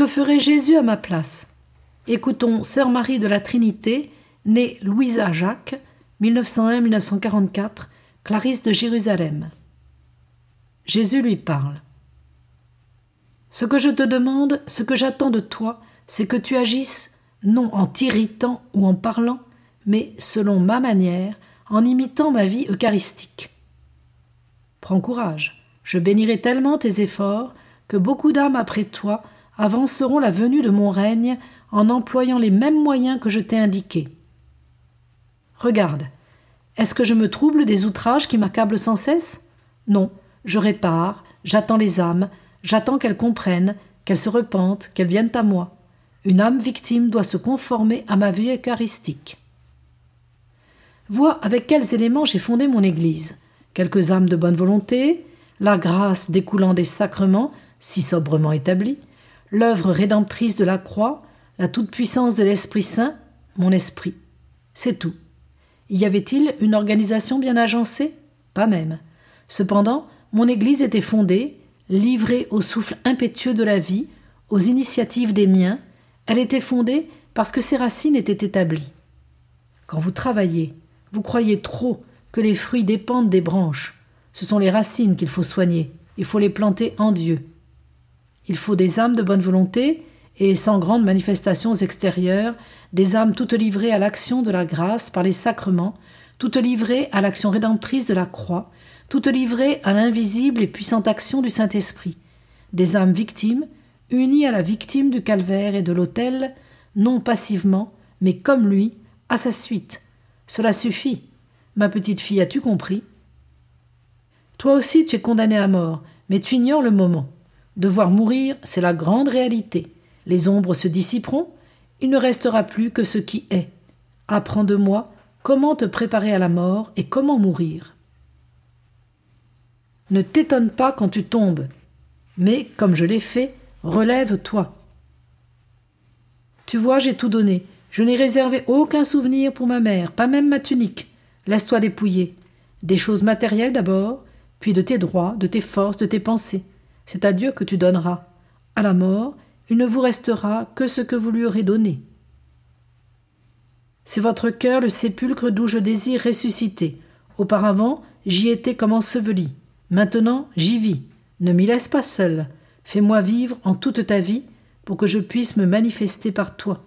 Que ferait Jésus à ma place? Écoutons Sœur Marie de la Trinité, née Louisa Jacques, 1901-1944, Clarisse de Jérusalem. Jésus lui parle. Ce que je te demande, ce que j'attends de toi, c'est que tu agisses non en t'irritant ou en parlant, mais selon ma manière, en imitant ma vie eucharistique. Prends courage, je bénirai tellement tes efforts que beaucoup d'âmes après toi avanceront la venue de mon règne en employant les mêmes moyens que je t'ai indiqués. Regarde, est-ce que je me trouble des outrages qui m'accablent sans cesse? Non, je répare, j'attends les âmes, j'attends qu'elles comprennent, qu'elles se repentent, qu'elles viennent à moi. Une âme victime doit se conformer à ma vie eucharistique. Vois avec quels éléments j'ai fondé mon Église. Quelques âmes de bonne volonté, la grâce découlant des sacrements, si sobrement établis, l'œuvre rédemptrice de la croix, la toute-puissance de l'Esprit Saint, mon esprit. C'est tout. Y avait-il une organisation bien agencée? Pas même. Cependant, mon Église était fondée, livrée au souffle impétueux de la vie, aux initiatives des miens, elle était fondée parce que ses racines étaient établies. Quand vous travaillez, vous croyez trop que les fruits dépendent des branches. Ce sont les racines qu'il faut soigner, il faut les planter en Dieu. Il faut des âmes de bonne volonté et sans grandes manifestations extérieures, des âmes toutes livrées à l'action de la grâce par les sacrements, toutes livrées à l'action rédemptrice de la croix, toutes livrées à l'invisible et puissante action du Saint-Esprit, des âmes victimes, unies à la victime du calvaire et de l'autel, non passivement, mais comme lui, à sa suite. Cela suffit. Ma petite fille, as-tu compris? Toi aussi tu es condamné à mort, mais tu ignores le moment. Devoir mourir, c'est la grande réalité. Les ombres se dissiperont, il ne restera plus que ce qui est. Apprends de moi comment te préparer à la mort et comment mourir. Ne t'étonne pas quand tu tombes, mais, comme je l'ai fait, relève-toi. Tu vois, j'ai tout donné. Je n'ai réservé aucun souvenir pour ma mère, pas même ma tunique. Laisse-toi dépouiller. Des choses matérielles d'abord, puis de tes droits, de tes forces, de tes pensées. C'est à Dieu que tu donneras. À la mort, il ne vous restera que ce que vous lui aurez donné. C'est votre cœur le sépulcre d'où je désire ressusciter. Auparavant, j'y étais comme enseveli. Maintenant, j'y vis. Ne m'y laisse pas seul. Fais-moi vivre en toute ta vie pour que je puisse me manifester par toi.